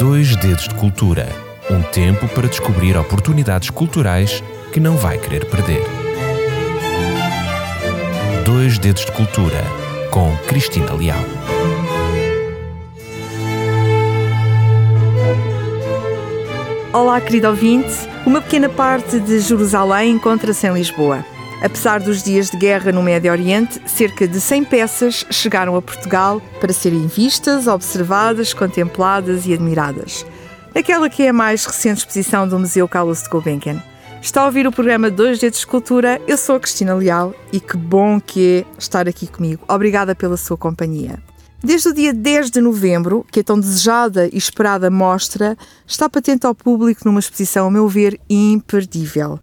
Dois Dedos de Cultura um tempo para descobrir oportunidades culturais que não vai querer perder. Dois Dedos de Cultura com Cristina Leal. Olá, querido ouvinte. Uma pequena parte de Jerusalém encontra-se em Lisboa. Apesar dos dias de guerra no Médio Oriente, cerca de 100 peças chegaram a Portugal para serem vistas, observadas, contempladas e admiradas. Naquela que é a mais recente exposição do Museu Carlos de Gulbenkian. Está a ouvir o programa Dois Dedos de Cultura. Eu sou a Cristina Leal e que bom que é estar aqui comigo. Obrigada pela sua companhia. Desde o dia 10 de novembro, que é tão desejada e esperada mostra, está patente ao público numa exposição, a meu ver, imperdível.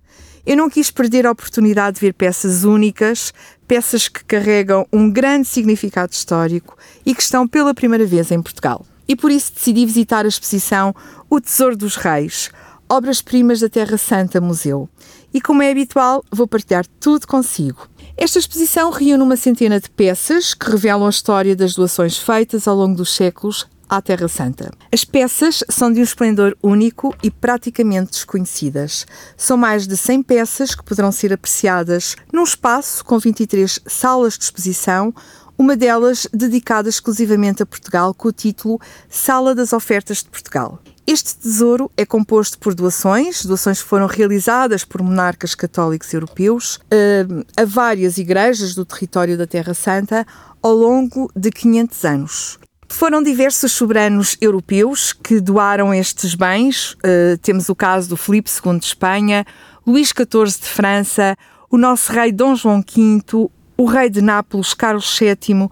Eu não quis perder a oportunidade de ver peças únicas, peças que carregam um grande significado histórico e que estão pela primeira vez em Portugal. E por isso decidi visitar a exposição O Tesouro dos Reis, Obras-Primas da Terra Santa Museu. E como é habitual, vou partilhar tudo consigo. Esta exposição reúne uma centena de peças que revelam a história das doações feitas ao longo dos séculos à Terra Santa. As peças são de um esplendor único e praticamente desconhecidas. São mais de 100 peças que poderão ser apreciadas num espaço com 23 salas de exposição, uma delas dedicada exclusivamente a Portugal, com o título Sala das Ofertas de Portugal. Este tesouro é composto por doações, doações que foram realizadas por monarcas católicos europeus uh, a várias igrejas do território da Terra Santa ao longo de 500 anos. Foram diversos soberanos europeus que doaram estes bens. Uh, temos o caso do Filipe II de Espanha, Luís XIV de França, o nosso rei Dom João V, o rei de Nápoles Carlos VII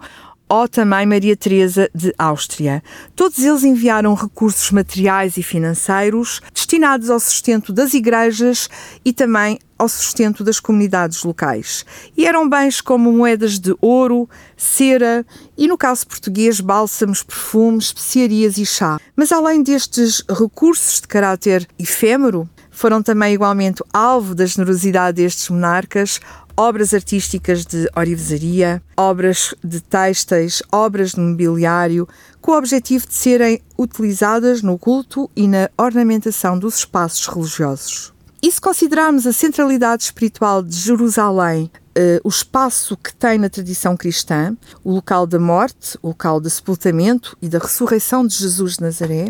ou também Maria Teresa de Áustria. Todos eles enviaram recursos materiais e financeiros destinados ao sustento das igrejas e também ao sustento das comunidades locais. E eram bens como moedas de ouro, cera e, no caso português, bálsamos, perfumes, especiarias e chá. Mas além destes recursos de caráter efêmero, foram também igualmente alvo da generosidade destes monarcas obras artísticas de orivesaria, obras de têxteis, obras de mobiliário, com o objetivo de serem utilizadas no culto e na ornamentação dos espaços religiosos. E se considerarmos a centralidade espiritual de Jerusalém, uh, o espaço que tem na tradição cristã, o local da morte, o local do sepultamento e da ressurreição de Jesus de Nazaré,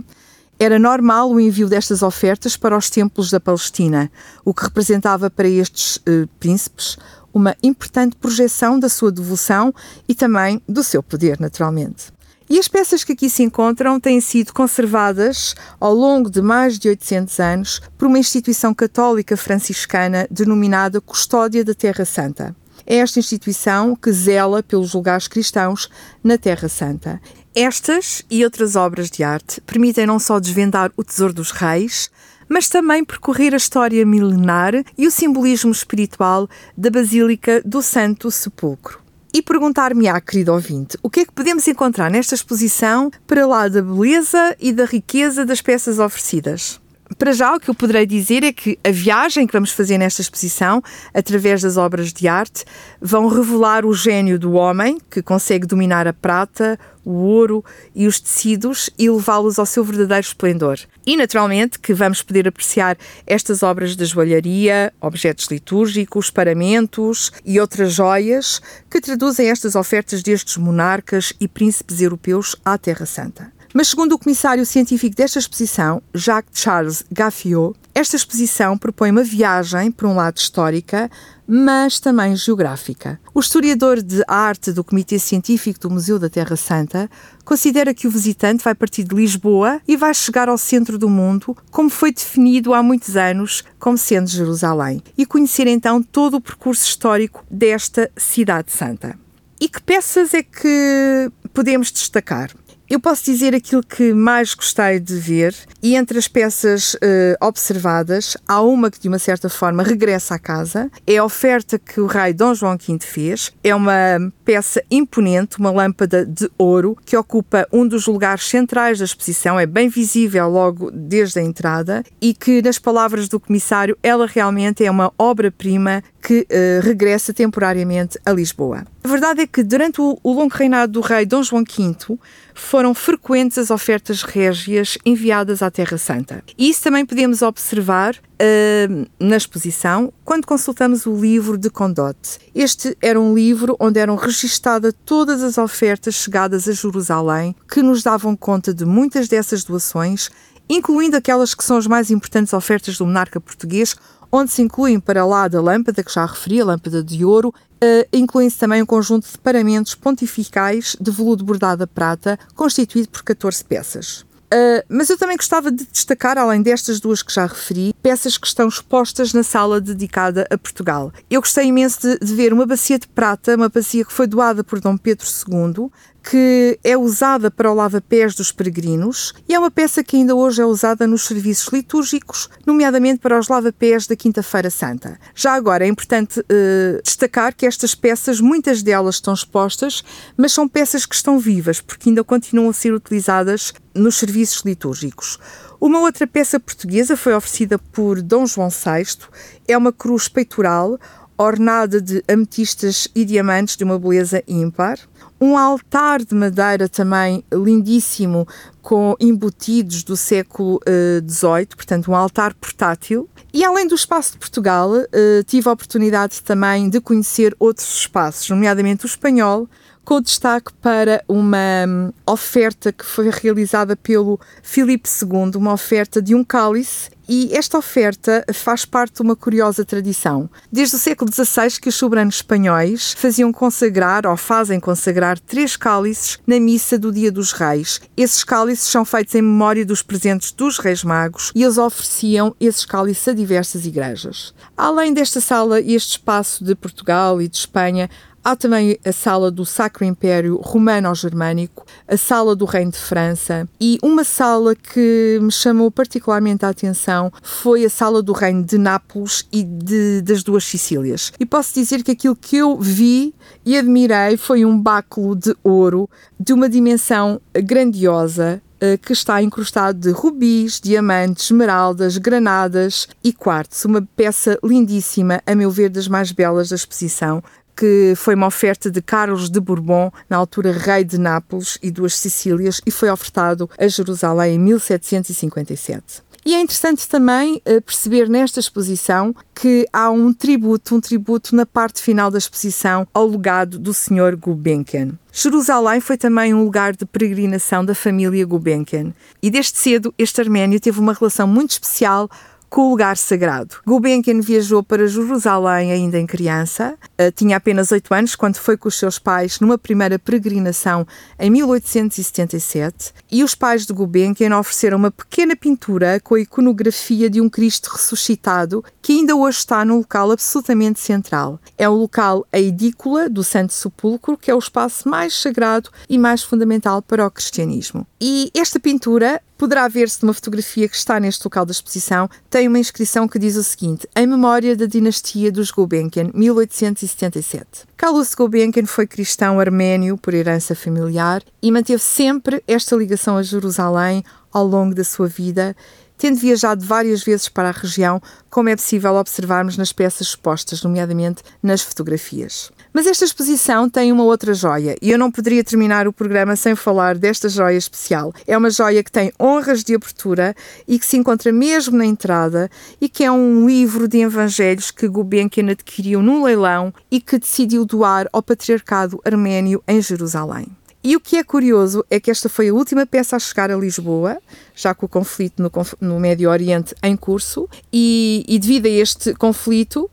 era normal o envio destas ofertas para os templos da Palestina, o que representava para estes uh, príncipes uma importante projeção da sua devoção e também do seu poder, naturalmente. E as peças que aqui se encontram têm sido conservadas ao longo de mais de 800 anos por uma instituição católica franciscana denominada Custódia da Terra Santa. É esta instituição que zela pelos lugares cristãos na Terra Santa. Estas e outras obras de arte permitem não só desvendar o tesouro dos reis, mas também percorrer a história milenar e o simbolismo espiritual da Basílica do Santo Sepulcro. E perguntar-me-á, querido ouvinte, o que é que podemos encontrar nesta exposição para lá da beleza e da riqueza das peças oferecidas? Para já, o que eu poderei dizer é que a viagem que vamos fazer nesta exposição, através das obras de arte, vão revelar o gênio do homem, que consegue dominar a prata, o ouro e os tecidos e levá-los ao seu verdadeiro esplendor. E, naturalmente, que vamos poder apreciar estas obras de joalharia, objetos litúrgicos, paramentos e outras joias que traduzem estas ofertas destes monarcas e príncipes europeus à Terra Santa. Mas, segundo o comissário científico desta exposição, Jacques Charles Gaffiot, esta exposição propõe uma viagem, por um lado histórica, mas também geográfica. O historiador de arte do Comitê Científico do Museu da Terra Santa considera que o visitante vai partir de Lisboa e vai chegar ao centro do mundo, como foi definido há muitos anos como sendo Jerusalém, e conhecer então todo o percurso histórico desta cidade santa. E que peças é que podemos destacar? Eu posso dizer aquilo que mais gostei de ver, e entre as peças uh, observadas, há uma que de uma certa forma regressa à casa. É a oferta que o rei Dom João V fez. É uma peça imponente, uma lâmpada de ouro, que ocupa um dos lugares centrais da exposição, é bem visível logo desde a entrada, e que, nas palavras do comissário, ela realmente é uma obra-prima que uh, regressa temporariamente a Lisboa. A verdade é que durante o, o longo reinado do rei Dom João V foram frequentes as ofertas régias enviadas à Terra Santa. E isso também podemos observar uh, na exposição quando consultamos o livro de Condotte. Este era um livro onde eram registadas todas as ofertas chegadas a Jerusalém que nos davam conta de muitas dessas doações, incluindo aquelas que são as mais importantes ofertas do monarca português, onde se incluem para lá da lâmpada que já referi, a lâmpada de ouro, Uh, Incluem-se também um conjunto de paramentos pontificais de veludo bordado a prata, constituído por 14 peças. Uh, mas eu também gostava de destacar, além destas duas que já referi, peças que estão expostas na sala dedicada a Portugal. Eu gostei imenso de, de ver uma bacia de prata, uma bacia que foi doada por Dom Pedro II, que é usada para o lava-pés dos peregrinos e é uma peça que ainda hoje é usada nos serviços litúrgicos, nomeadamente para os lava-pés da Quinta-feira Santa. Já agora é importante uh, destacar que estas peças, muitas delas estão expostas, mas são peças que estão vivas, porque ainda continuam a ser utilizadas nos serviços litúrgicos. Uma outra peça portuguesa foi oferecida por Dom João VI, é uma cruz peitoral ornada de ametistas e diamantes de uma beleza ímpar um altar de madeira também lindíssimo, com embutidos do século XVIII, uh, portanto, um altar portátil. E além do espaço de Portugal, uh, tive a oportunidade também de conhecer outros espaços, nomeadamente o espanhol, com destaque para uma um, oferta que foi realizada pelo Filipe II, uma oferta de um cálice e esta oferta faz parte de uma curiosa tradição. Desde o século XVI que os soberanos espanhóis faziam consagrar ou fazem consagrar três cálices na missa do Dia dos Reis. Esses cálices são feitos em memória dos presentes dos Reis Magos e eles ofereciam esses cálices a diversas igrejas. Além desta sala e este espaço de Portugal e de Espanha, Há também a sala do Sacro Império Romano-Germânico, a sala do Reino de França e uma sala que me chamou particularmente a atenção foi a sala do Reino de Nápoles e de, das duas Sicílias. E posso dizer que aquilo que eu vi e admirei foi um báculo de ouro de uma dimensão grandiosa, eh, que está incrustado de rubis, diamantes, esmeraldas, granadas e quartzo. Uma peça lindíssima, a meu ver, das mais belas da exposição, que foi uma oferta de Carlos de Bourbon, na altura rei de Nápoles e duas Sicílias, e foi ofertado a Jerusalém em 1757. E é interessante também uh, perceber nesta exposição que há um tributo, um tributo na parte final da exposição ao legado do Sr. Gulbenkian. Jerusalém foi também um lugar de peregrinação da família Gulbenkian e desde cedo este arménio teve uma relação muito especial com o lugar sagrado. Gulbenkian viajou para Jerusalém ainda em criança, uh, tinha apenas 8 anos quando foi com os seus pais numa primeira peregrinação em 1877 e os pais de Gulbenkian ofereceram uma pequena pintura com a iconografia de um Cristo ressuscitado que ainda hoje está num local absolutamente central. É o local a edícula do Santo Sepulcro, que é o espaço mais sagrado e mais fundamental para o cristianismo. E esta pintura poderá ver-se numa fotografia que está neste local da exposição, tem uma inscrição que diz o seguinte: Em memória da dinastia dos Gulbenkian, 1877. Carlos Gulbenkian foi cristão arménio por herança familiar e manteve sempre esta ligação a Jerusalém ao longo da sua vida tendo viajado várias vezes para a região, como é possível observarmos nas peças expostas, nomeadamente nas fotografias. Mas esta exposição tem uma outra joia e eu não poderia terminar o programa sem falar desta joia especial. É uma joia que tem honras de abertura e que se encontra mesmo na entrada e que é um livro de evangelhos que Gulbenkian adquiriu num leilão e que decidiu doar ao Patriarcado Arménio em Jerusalém. E o que é curioso é que esta foi a última peça a chegar a Lisboa, já com o conflito no, no Médio Oriente em curso, e, e devido a este conflito,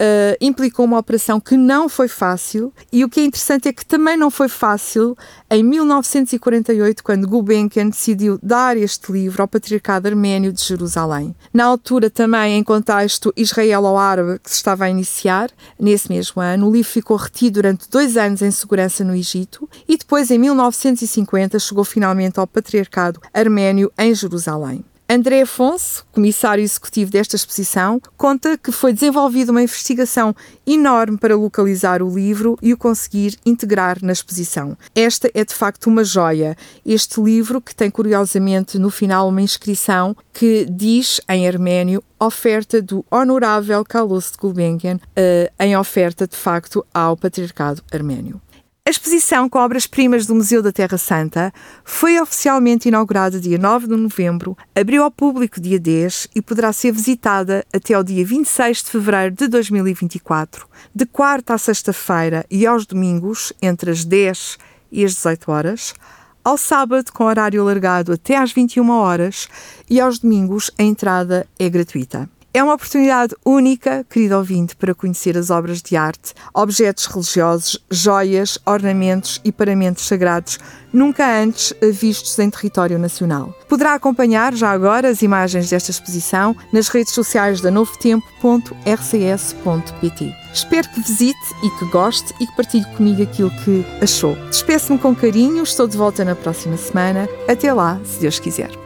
uh, implicou uma operação que não foi fácil e o que é interessante é que também não foi fácil em 1948, quando Gulbenkian decidiu dar este livro ao Patriarcado Arménio de Jerusalém. Na altura, também em contexto israelo-árabe que se estava a iniciar, nesse mesmo ano, o livro ficou retido durante dois anos em segurança no Egito e depois, em 1950, chegou finalmente ao Patriarcado Arménio em Jerusalém. André Afonso, comissário executivo desta exposição, conta que foi desenvolvida uma investigação enorme para localizar o livro e o conseguir integrar na exposição. Esta é de facto uma joia. Este livro, que tem curiosamente no final uma inscrição que diz em arménio oferta do Honorável Carlos de Gulbenkian, uh, em oferta de facto ao patriarcado arménio. A exposição com obras-primas do Museu da Terra Santa foi oficialmente inaugurada dia 9 de novembro, abriu ao público dia 10 e poderá ser visitada até ao dia 26 de fevereiro de 2024, de quarta à sexta-feira e aos domingos, entre as 10 e as 18 horas, ao sábado com horário alargado até às 21 horas e aos domingos a entrada é gratuita. É uma oportunidade única, querido ouvinte, para conhecer as obras de arte, objetos religiosos, joias, ornamentos e paramentos sagrados nunca antes vistos em território nacional. Poderá acompanhar já agora as imagens desta exposição nas redes sociais da novotempo.rcs.pt. Espero que visite e que goste e que partilhe comigo aquilo que achou. Despeço-me com carinho, estou de volta na próxima semana. Até lá, se Deus quiser.